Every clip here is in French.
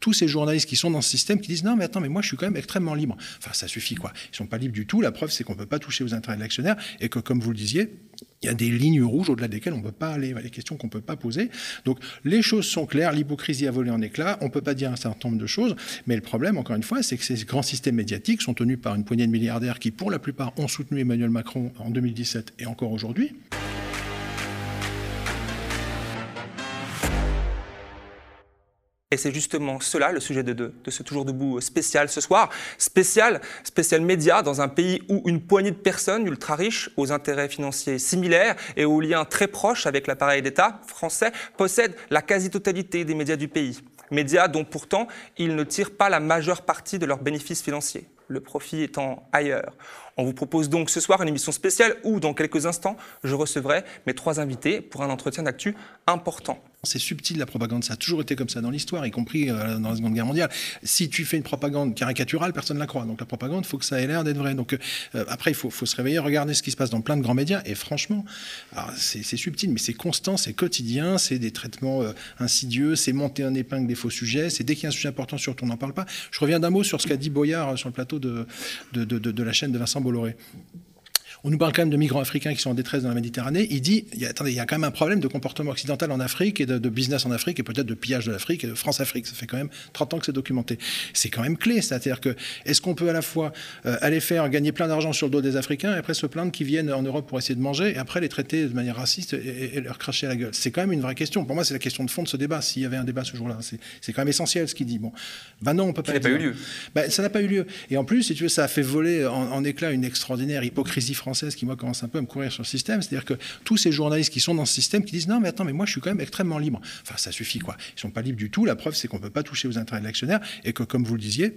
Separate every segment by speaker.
Speaker 1: tous ces journalistes qui sont dans ce système qui disent non mais attends mais moi je suis quand même extrêmement libre. Enfin ça suffit quoi. Ils sont pas libres du tout. La preuve c'est qu'on peut pas toucher aux intérêts de l'actionnaire et que comme vous le disiez, il y a des lignes rouges au-delà desquelles on ne peut pas aller, des questions qu'on ne peut pas poser. Donc les choses sont claires, l'hypocrisie a volé en éclats, on ne peut pas dire un certain nombre de choses, mais le problème, encore une fois, c'est que ces grands systèmes médiatiques sont tenus par une poignée de milliardaires qui, pour la plupart, ont soutenu Emmanuel Macron en 2017 et encore aujourd'hui.
Speaker 2: Et c'est justement cela le sujet de, ce Toujours Debout spécial ce soir. Spécial, spécial média dans un pays où une poignée de personnes ultra riches, aux intérêts financiers similaires et aux liens très proches avec l'appareil d'État français, possèdent la quasi-totalité des médias du pays. Médias dont pourtant ils ne tirent pas la majeure partie de leurs bénéfices financiers, le profit étant ailleurs. On vous propose donc ce soir une émission spéciale où, dans quelques instants, je recevrai mes trois invités pour un entretien d'actu important.
Speaker 1: C'est subtil la propagande, ça a toujours été comme ça dans l'histoire, y compris euh, dans la Seconde Guerre mondiale. Si tu fais une propagande caricaturale, personne ne la croit. Donc la propagande, il faut que ça ait l'air d'être vrai. Donc euh, après, il faut, se réveiller, regarder ce qui se passe dans plein de grands médias. Et franchement, c'est subtil, mais c'est constant, c'est quotidien, c'est des traitements euh, insidieux, c'est monter un épingle des faux sujets, c'est dès qu'il y a un sujet important, surtout on n'en parle pas. Je reviens d'un mot sur ce qu'a dit Boyard sur le plateau de la chaîne de Vincent Bolloré on nous parle quand même de migrants africains qui sont en détresse dans la Méditerranée. Il dit, il y a, attendez, il y a quand même un problème de comportement occidental en Afrique et de, business en Afrique et peut-être de pillage de l'Afrique et de France-Afrique. Ça fait quand même 30 ans que c'est documenté. C'est quand même clé. C'est-à-dire que est-ce qu'on peut à la fois euh, aller faire gagner plein d'argent sur le dos des Africains et après se plaindre qu'ils viennent en Europe pour essayer de manger et après les traiter de manière raciste et, leur cracher à la gueule? C'est quand même une vraie question. Pour moi, c'est la question de fond de ce débat. S'il y avait un débat ce jour-là, c'est quand même essentiel ce qu'il dit. Bon, ben non, on peut pas.
Speaker 2: Ça n'a pas eu lieu.
Speaker 1: Ben, ça n'a pas eu lieu. Et en plus, si tu veux, ça a fait voler en, en éclat une extraordinaire hypocrisie française qui moi commence un peu à me courir sur le système. C'est-à-dire que tous ces journalistes qui sont dans ce système qui disent non, mais attends, mais moi je suis quand même extrêmement libre. Enfin, ça suffit quoi. Ils sont pas libres du tout. La preuve, c'est qu'on peut pas toucher aux intérêts de l'actionnaire et que, comme vous le disiez,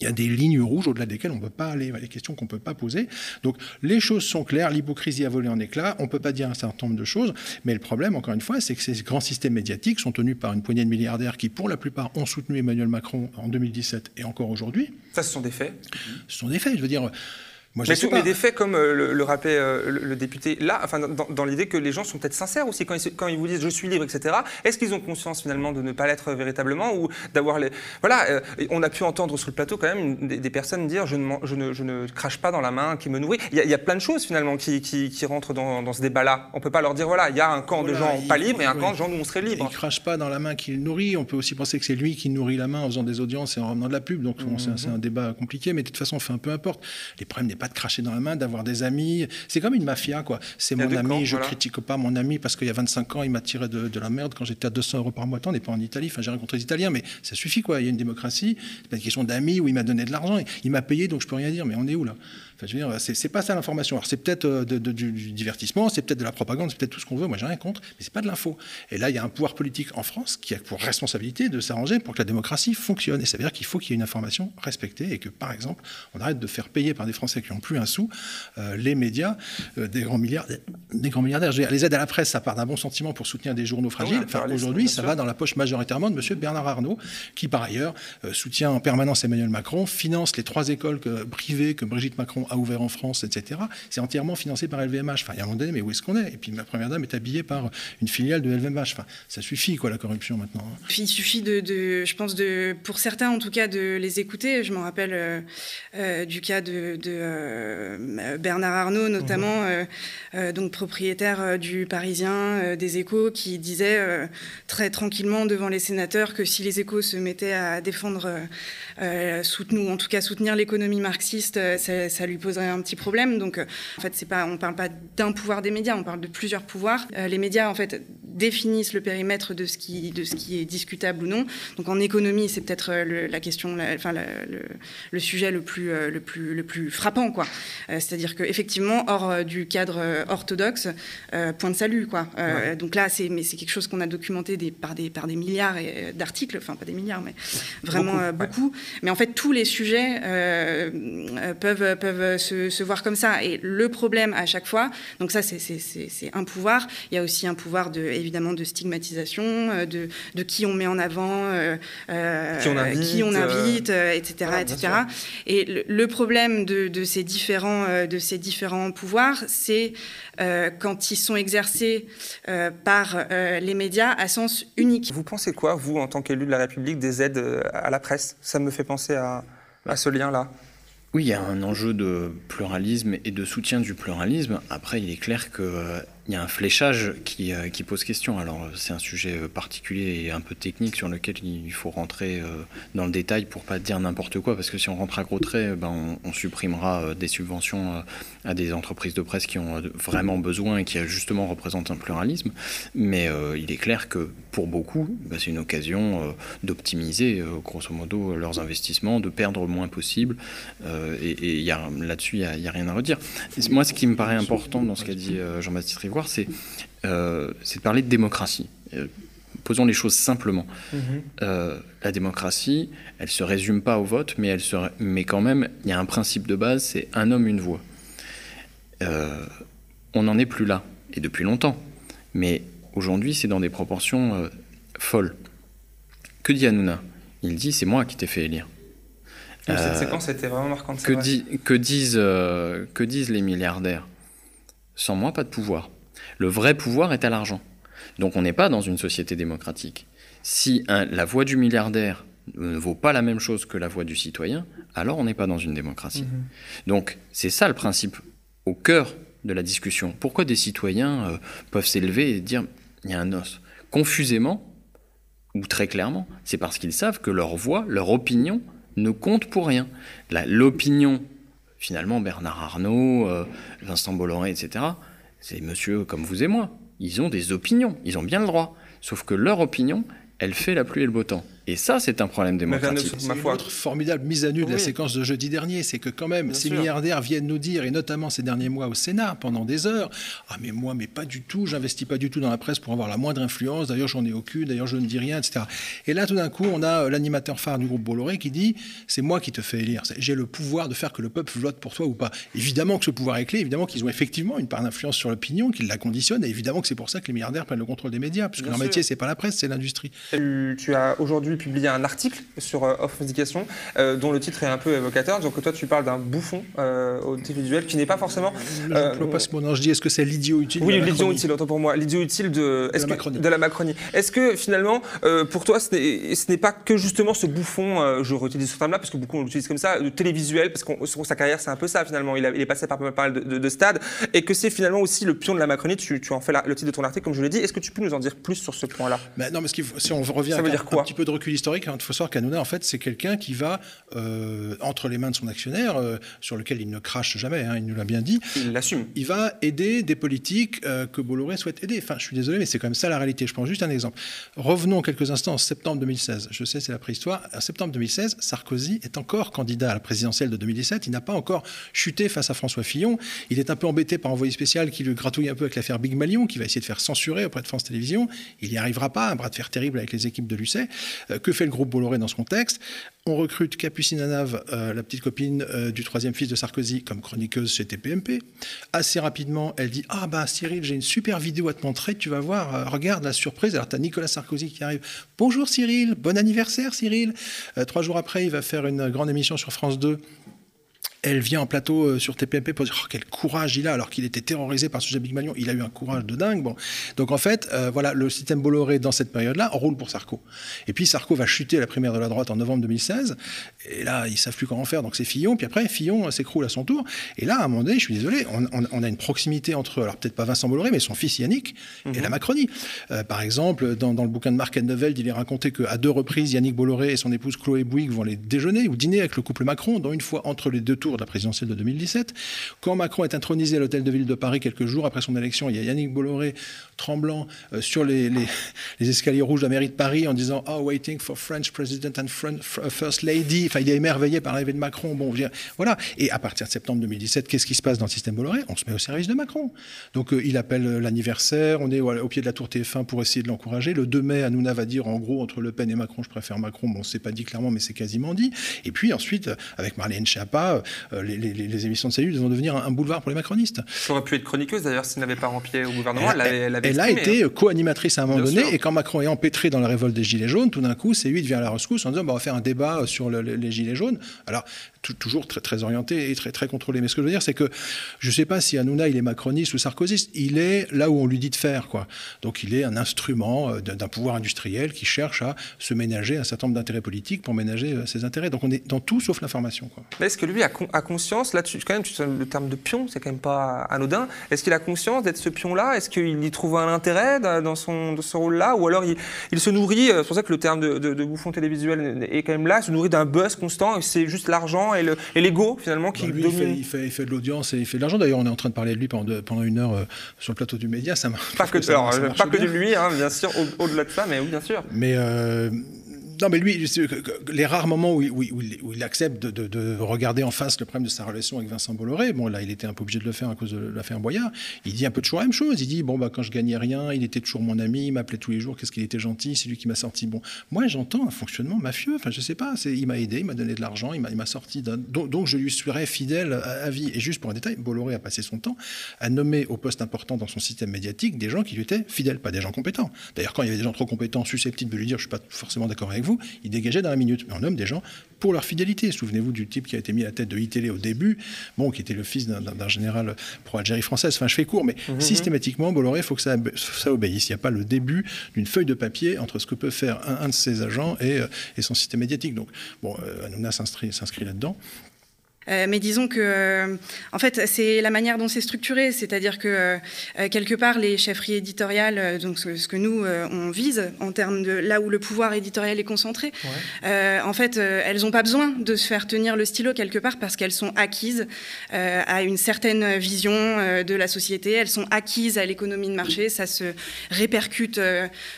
Speaker 1: il y a des lignes rouges au-delà desquelles on ne peut pas aller, des questions qu'on ne peut pas poser. Donc les choses sont claires, l'hypocrisie a volé en éclats, on ne peut pas dire un certain nombre de choses, mais le problème, encore une fois, c'est que ces grands systèmes médiatiques sont tenus par une poignée de milliardaires qui, pour la plupart, ont soutenu Emmanuel Macron en 2017 et encore aujourd'hui.
Speaker 2: Ça, ce sont des faits
Speaker 1: Ce sont des faits, je veux dire
Speaker 2: mais, mais, des faits, comme euh, le, rappelait euh, le, député là, enfin, dans, l'idée que les gens sont peut-être sincères aussi quand ils, quand ils vous disent je suis libre, etc. Est-ce qu'ils ont conscience finalement de ne pas l'être véritablement ou d'avoir les. Voilà, euh, on a pu entendre sur le plateau quand même des, personnes dire je ne, je, ne, je ne, crache pas dans la main qui me nourrit. Il y a, plein de choses finalement qui, qui, qui rentrent dans, dans ce débat-là. On ne peut pas leur dire voilà, il y a un camp de gens pas libres et un camp de gens où on serait libre.
Speaker 1: Il ne crache pas dans la main qu'il nourrit. On peut aussi penser que c'est lui qui nourrit la main en faisant des audiences et en ramenant de la pub. Donc c'est un débat compliqué, mais de toute façon, fait un peu importe. Les problèmes n'est pas de cracher dans la main d'avoir des amis. C'est comme une mafia, quoi. C'est mon ami, je critique pas mon ami parce qu'il y a 25 ans, il m'a tiré de, la merde quand j'étais à 200 euros par mois. On n'est pas en Italie, enfin, j'ai rencontré des Italiens, mais ça suffit, quoi. Il y a une démocratie. C'est pas une question d'amis où il m'a donné de l'argent. Il m'a payé, donc je peux rien dire, mais on est où, là? Je veux dire, c'est pas ça l'information. Alors c'est peut-être euh, du, divertissement, c'est peut-être de la propagande, c'est peut-être tout ce qu'on veut. Moi, j'ai rien contre, mais c'est pas de l'info. Et là, il y a un pouvoir politique en France qui a pour responsabilité de s'arranger pour que la démocratie fonctionne. Et ça veut dire qu'il faut qu'il y ait une information respectée et que, par exemple, on arrête de faire payer par des Français qui n'ont plus un sou euh, les médias euh, des grands milliardaires. Des grands milliardaires. les aides à la presse, ça part d'un bon sentiment pour soutenir des journaux fragiles. enfin, aujourd'hui, ça va dans la poche majoritairement de M. Bernard Arnault, qui par ailleurs soutient en permanence Emmanuel Macron, finance les trois écoles privées que Brigitte Macron a ouvertes en France, etc. C'est entièrement financé par LVMH. Enfin, il y a un moment donné, mais où est-ce qu'on est? Et puis ma première dame est habillée par une filiale de LVMH. Enfin, ça suffit, quoi, la corruption maintenant. Hein.
Speaker 3: Il suffit de, je pense, de, pour certains en tout cas, de les écouter. Je m'en rappelle euh, euh, du cas de, euh, Bernard Arnault, notamment, mhm. donc propriétaire du Parisien, des Échos, qui disait très tranquillement devant les sénateurs que si les Échos se mettaient à défendre, soutenir, en tout cas soutenir l'économie marxiste, ça, ça lui poserait un petit problème. Donc, euh, en fait, c'est pas, on parle pas d'un pouvoir des médias, on parle de plusieurs pouvoirs. Euh, les médias, en fait, définissent le périmètre de ce qui, de ce qui est discutable ou non. Donc, en économie, c'est peut-être euh, la question, enfin, le, sujet le plus, le plus, le plus frappant, quoi. C'est-à-dire qu'effectivement, hors du cadre orthodoxe, point de salut, quoi. Donc là, c'est, mais c'est quelque chose qu'on a documenté des, par des, par des milliards d'articles, enfin pas des milliards, mais vraiment beaucoup. Mais en fait, tous les sujets peuvent, peuvent se se, voir comme ça. Et le problème à chaque fois, donc ça c'est un pouvoir, il y a aussi un pouvoir de, évidemment de stigmatisation, euh, de, de qui on met en avant, euh,
Speaker 2: qui on invite,
Speaker 3: etc. etc. Et le, problème de, de, ces ces différents, de ces différents pouvoirs, c'est quand ils sont exercés par les médias à sens unique.
Speaker 2: Vous pensez quoi, vous, en tant qu'élu de la République, des aides à la presse? Ça me fait penser à, à ce lien-là.
Speaker 4: Oui, il y a un enjeu de pluralisme et de soutien du pluralisme. Après, il est clair que il y a un fléchage qui, euh, qui pose question. Alors, c'est un sujet euh, particulier et un peu technique sur lequel il faut rentrer euh, dans le détail pour pas dire n'importe quoi, parce que si on rentre à gros traits, ben, on, supprimera des subventions à des entreprises de presse qui ont vraiment besoin et qui justement représentent un pluralisme. Mais il est clair que pour beaucoup, ben, c'est une occasion d'optimiser, grosso modo, leurs investissements, de perdre le moins possible. et, là-dessus, il n'y a, rien à redire. moi, ce qui me paraît important dans ce qu'a dit Jean-Baptiste euh, c'est de parler de démocratie. Euh, posons les choses simplement. Mhm. Euh, la démocratie, elle se résume pas au vote, mais, elle se, mais quand même, il y a un principe de base, c'est un homme, une voix. on n'en est plus là, et depuis longtemps. Mais aujourd'hui, c'est dans des proportions folles. Que dit Hanouna? Il dit, c'est moi qui t'ai fait élire.
Speaker 2: Cette séquence était vraiment marquante.
Speaker 4: Que, que, disent, que disent les milliardaires? Sans moi, pas de pouvoir. Le vrai pouvoir est à l'argent. Donc on n'est pas dans une société démocratique. Si la voix du milliardaire ne vaut pas la même chose que la voix du citoyen, alors on n'est pas dans une démocratie. Mhm. Donc c'est ça le principe au cœur de la discussion. Pourquoi des citoyens euh, peuvent s'élever et dire il y a un os? Confusément, ou très clairement, c'est parce qu'ils savent que leur voix, leur opinion ne compte pour rien. L'opinion, finalement, Bernard Arnault, euh, Vincent Bolloré, etc., c'est monsieur comme vous et moi. Ils ont des opinions, ils ont bien le droit. Sauf que leur opinion, elle fait la pluie et le beau temps. Et ça, c'est un problème démocratique.
Speaker 1: C'est une autre formidable mise à nu de la séquence de jeudi dernier, c'est que quand même, ces milliardaires viennent nous dire, et notamment ces derniers mois au Sénat, pendant des heures, ah mais moi, mais pas du tout, j'investis pas du tout dans la presse pour avoir la moindre influence, d'ailleurs j'en ai aucune, d'ailleurs je ne dis rien, etc. Et là, tout d'un coup, on a euh, l'animateur phare du groupe Bolloré qui dit, c'est moi qui te fais élire, j'ai le pouvoir de faire que le peuple vote pour toi ou pas. Évidemment que ce pouvoir est clé, évidemment qu'ils ont effectivement une part d'influence sur l'opinion, qu'ils la conditionnent, et évidemment que c'est pour ça que les milliardaires prennent le contrôle des médias, puisque leur métier, c'est pas la presse, c'est l'industrie.
Speaker 2: Tu as aujourd'hui publié un article sur euh, Off Éducation, euh, dont le titre est un peu évocateur. Donc toi, tu parles d'un bouffon euh, audiovisuel qui n'est pas forcément.
Speaker 1: Je pas ce mot. Non, je dis, est-ce que c'est l'idiot utile
Speaker 2: Oui, l'idiot utile, autant pour moi. L'idiot utile de,
Speaker 1: de, la Macronie.
Speaker 2: de la Macronie. Est-ce que finalement, pour toi, ce n'est pas que justement ce bouffon, je réutilise ce terme-là parce que beaucoup l'utilisent comme ça, de télévisuel, parce que sa carrière, c'est un peu ça finalement. Il, est passé par pas mal de, stades, et que c'est finalement aussi le pion de la Macronie. Tu, en fais le titre de ton article, comme je l'ai dit. Est-ce que tu peux nous en dire plus sur ce point-là?
Speaker 1: Mais Non, mais si on revient à un, un, petit peu de recul historique, il faut savoir qu'Anouna, en fait, c'est quelqu'un qui va, euh, entre les mains de son actionnaire, euh, sur lequel il ne crache jamais, hein, il nous l'a bien dit.
Speaker 2: Il l'assume.
Speaker 1: Il va aider des politiques euh, que Bolloré souhaite aider. Enfin, je suis désolé, mais c'est quand même ça la réalité. Je prends juste un exemple. Revenons quelques instants en septembre 2016. Je sais, c'est la préhistoire. En septembre 2016, Sarkozy est encore candidat à la présidentielle de 2017. Il n'a pas encore chuté face à François Fillon. Il est un peu embêté par un envoyé spécial qui le gratouille un peu avec l'affaire Big Malion, qui va essayer de faire censurer auprès de France Télévisions. Il n'y arrivera pas. Un bras de fer terrible avec les équipes de Lucet. Que fait le groupe Bolloré dans ce contexte? On recrute Capucine Anave, euh, la petite copine euh, du troisième fils de Sarkozy, comme chroniqueuse chez TPMP. Assez rapidement, elle dit Ah, bah Cyril, j'ai une super vidéo à te montrer, tu vas voir, euh, regarde la surprise. Alors, tu as Nicolas Sarkozy qui arrive. Bonjour Cyril, bon anniversaire Cyril. trois jours après, il va faire une grande émission sur France 2 elle vient en plateau euh, sur TPMP pour dire oh, quel courage il a alors qu'il était terrorisé par ce sujet Big Malion. Il a eu un courage de dingue. Bon. Donc en fait, euh, voilà, le système Bolloré dans cette période-là roule pour Sarko. Et puis Sarko va chuter à la primaire de la droite en novembre 2016. Et là, ils savent plus comment faire. Donc c'est Fillon. Puis après, Fillon s'écroule à son tour. Et là, à un moment donné, je suis désolé, on, a une proximité entre, alors peut-être pas Vincent Bolloré, mais son fils Yannick et la mhm. Macronie. Euh, par exemple, dans, le bouquin de Marc Endeveld, il est raconté qu'à deux reprises, Yannick Bolloré et son épouse Chloé Bouygues vont aller déjeuner ou dîner avec le couple Macron, dont une fois entre les deux tours de la présidentielle de 2017 2017. Quand Macron est intronisé à l'hôtel de ville de Paris quelques jours après son élection, il y a Yannick Bolloré tremblant euh, sur les, escaliers rouges de la mairie de Paris en disant Oh, waiting for French President and uh, First Lady. Enfin, il est émerveillé par l'arrivée de Macron. Bon, voilà. Et à partir de septembre 2017, qu'est-ce qui se passe dans le système Bolloré? On se met au service de Macron. Donc, euh, il appelle euh, l'anniversaire. On est au, pied de la tour TF1 pour essayer de l'encourager. Le 2 mai, Hanouna va dire en gros, entre Le Pen et Macron, je préfère Macron. Bon, c'est pas dit clairement, mais c'est quasiment dit. Et puis ensuite, avec Marlène Schiappa, les, émissions de salut vont devenir un, boulevard pour les macronistes.
Speaker 2: Ça aurait pu être chroniqueuse d'ailleurs s'il n'avait pas rempli au gouvernement.
Speaker 1: Elle, elle, a été hein. co-animatrice à un moment donné, et quand Macron est empêtré dans la révolte des Gilets jaunes, tout d'un coup, c'est lui qui vient à la rescousse en disant bah, on va faire un débat sur les Gilets jaunes. Alors, toujours très, orienté et très, contrôlé. Mais ce que je veux dire, c'est que je ne sais pas si Hanouna, il est macroniste ou sarkozyste. Il est là où on lui dit de faire. Quoi. Donc il est un instrument euh, d'un pouvoir industriel qui cherche à se ménager un certain nombre d'intérêts politiques pour ménager euh, ses intérêts. Donc on est dans tout sauf l'information.
Speaker 2: Est-ce que lui a, conscience, là, quand même, le terme de pion, c'est quand même pas anodin. Est-ce qu'il a conscience d'être ce pion-là? Est-ce qu'il y trouve un intérêt dans son, rôle-là? Ou alors il, se nourrit, euh, c'est pour ça que le terme de bouffon télévisuel est quand même là, il se nourrit d'un buzz constant, c'est juste l'argent et l'ego finalement qui bah,
Speaker 1: lui, il, fait, il, fait, de l'audience et il fait de l'argent. D'ailleurs, on est en train de parler de lui pendant, pendant une heure euh, sur le plateau du média. Ça
Speaker 2: pas que, pas que de lui, hein, bien sûr, au-delà de ça, mais oui, bien sûr.
Speaker 1: Mais euh, non, mais lui, les rares moments où, il, accepte de, regarder en face le problème de sa relation avec Vincent Bolloré, bon, là, il était un peu obligé de le faire à cause de l'affaire Boyard, il dit un peu toujours la même chose. Il dit, bon, bah, quand je gagnais rien, il était toujours mon ami, il m'appelait tous les jours, qu'est-ce qu'il était gentil, c'est lui qui m'a sorti. Bon, moi, j'entends un fonctionnement mafieux, enfin, je sais pas, il m'a aidé, il m'a donné de l'argent, il m'a sorti donc, donc, je lui serais fidèle à, vie. Et juste pour un détail, Bolloré a passé son temps à nommer au poste important dans son système médiatique des gens qui lui étaient fidèles, pas des gens compétents. D'ailleurs, quand il y avait des gens trop compétents, susceptibles de lui dire, je suis pas forcément d'accord avec vous, il dégageait dans la minute. Mais on nomme des gens pour leur fidélité. Souvenez-vous du type qui a été mis à la tête de ITélé au début, bon, qui était le fils d'un général pro-Algérie française. Enfin, je fais court, mais mhm. systématiquement, Bolloré, il faut que ça, ça obéisse. Il n'y a pas le début d'une feuille de papier entre ce que peut faire un, de ses agents et, euh, et, son système médiatique. Donc, bon, euh, Hanouna s'inscrit là-dedans.
Speaker 3: Euh, mais disons que, euh, en fait, c'est la manière dont c'est structuré, c'est-à-dire que euh, quelque part, les chefferies éditoriales, donc ce, que nous on vise en termes de là où le pouvoir éditorial est concentré, en fait, elles n'ont pas besoin de se faire tenir le stylo quelque part parce qu'elles sont acquises à une certaine vision de la société, elles sont acquises à l'économie de marché, ça se répercute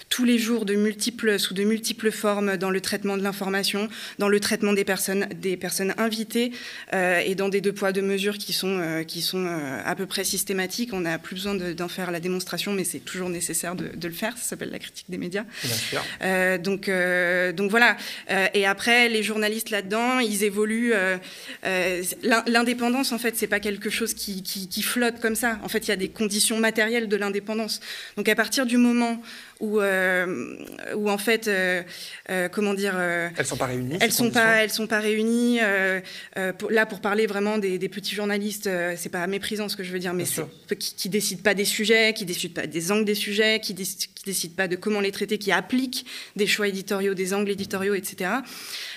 Speaker 3: tous les jours de multiples, sous de multiples formes dans le traitement de l'information, dans le traitement des personnes, des personnes invitées. Euh, et dans des deux poids, deux mesures qui sont, euh, qui sont euh, à peu près systématiques. On n'a plus besoin d'en faire la démonstration, mais c'est toujours nécessaire de, le faire. Ça s'appelle la critique des médias. donc, donc voilà. et après, les journalistes là-dedans, ils évoluent. L'indépendance, en fait, c'est pas quelque chose qui, qui, qui flotte comme ça. En fait, il y a des conditions matérielles de l'indépendance. Donc à partir du moment où, euh, où en fait, euh, euh, comment dire,
Speaker 2: elles sont pas réunies.
Speaker 3: Elles sont pas, elles sont pas réunies. là, pour parler vraiment des, petits journalistes, c'est pas méprisant ce que je veux dire, mais qui, qui décident pas des sujets, qui décident pas des angles des sujets, qui, qui décident pas de comment les traiter, qui appliquent des choix éditoriaux, des angles éditoriaux, etc.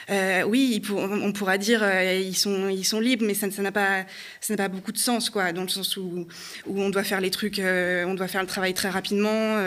Speaker 3: Euh, oui, on pourra dire euh, ils sont ils sont libres, mais ça n'a pas ça n'a pas beaucoup de sens quoi, dans le sens où où on doit faire les trucs, euh, on doit faire le travail très rapidement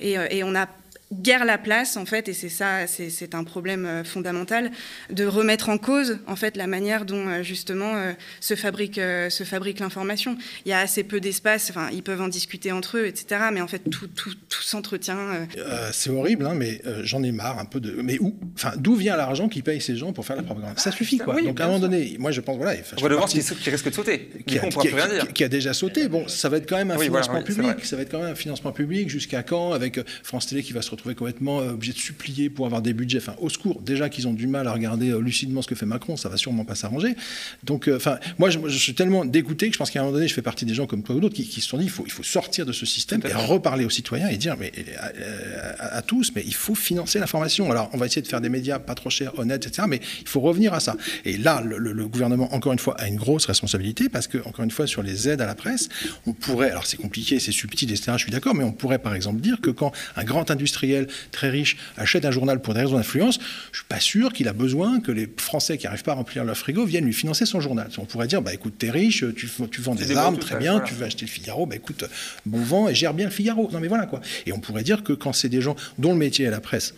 Speaker 3: et, et on a guère la place, en fait, et c'est ça, c'est un problème euh, fondamental, de remettre en cause, en fait, la manière dont, euh, justement, euh, se fabrique, se fabrique l'information. Il y a assez peu d'espace, enfin, ils peuvent en discuter entre eux, etc., mais en fait, tout, tout, tout s'entretient.
Speaker 1: c'est horrible, hein, mais j'en ai marre un peu de... Mais où Enfin, d'où vient l'argent qui paye ces gens pour faire la propagande? Ça suffit, quoi. Donc, à un moment donné, moi, je pense, voilà...
Speaker 2: Redevance partie... qui, qui risque de sauter,
Speaker 1: qui, a, qui, rien dire. qui, a déjà sauté. Bon, ça va être quand même un financement public. Ça va être quand même un financement public jusqu'à quand, avec France Télé qui va se retrouver complètement euh, obligés de supplier pour avoir des budgets. Enfin, au secours, déjà qu'ils ont du mal à regarder euh, lucidement ce que fait Macron, ça va sûrement pas s'arranger. Donc, euh, enfin, moi, je, suis tellement dégoûté que je pense qu'à un moment donné, je fais partie des gens comme toi ou d'autres qui, se sont dit il faut, il faut sortir de ce système et reparler aux citoyens et dire mais, à, tous, mais il faut financer l'information. Alors, on va essayer de faire des médias pas trop chers, honnêtes, etc. Mais il faut revenir à ça. Et là, le, le gouvernement, encore une fois, a une grosse responsabilité parce que, encore une fois, sur les aides à la presse, on pourrait, alors c'est compliqué, c'est subtil, etc. Je suis d'accord, mais on pourrait par exemple dire que quand un grand industriel très riche achète un journal pour des raisons d'influence, je suis pas sûr qu'il a besoin que les Français qui n'arrivent pas à remplir leur frigo viennent lui financer son journal. On pourrait dire, bah écoute, t'es riche, tu, tu vends des armes, très bien, tu veux acheter le Figaro, bah écoute, bon vent et gère bien le Figaro. Non mais voilà quoi. Et on pourrait dire que quand c'est des gens dont le métier est la presse,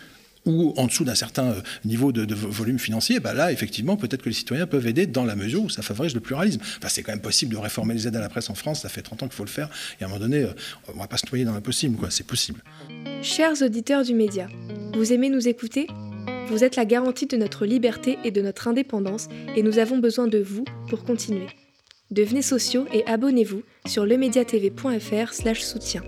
Speaker 1: ou en dessous d'un certain euh, niveau de, volume financier, bah là, effectivement, peut-être que les citoyens peuvent aider dans la mesure où ça favorise le pluralisme. Enfin, c'est quand même possible de réformer les aides à la presse en France, ça fait 30 ans qu'il faut le faire, et à un moment donné, euh, on ne va pas se noyer dans l'impossible, quoi, c'est possible.
Speaker 5: Chers auditeurs du média, vous aimez nous écouter? Vous êtes la garantie de notre liberté et de notre indépendance, et nous avons besoin de vous pour continuer. Devenez sociaux et abonnez-vous sur lemediatv.fr/soutien.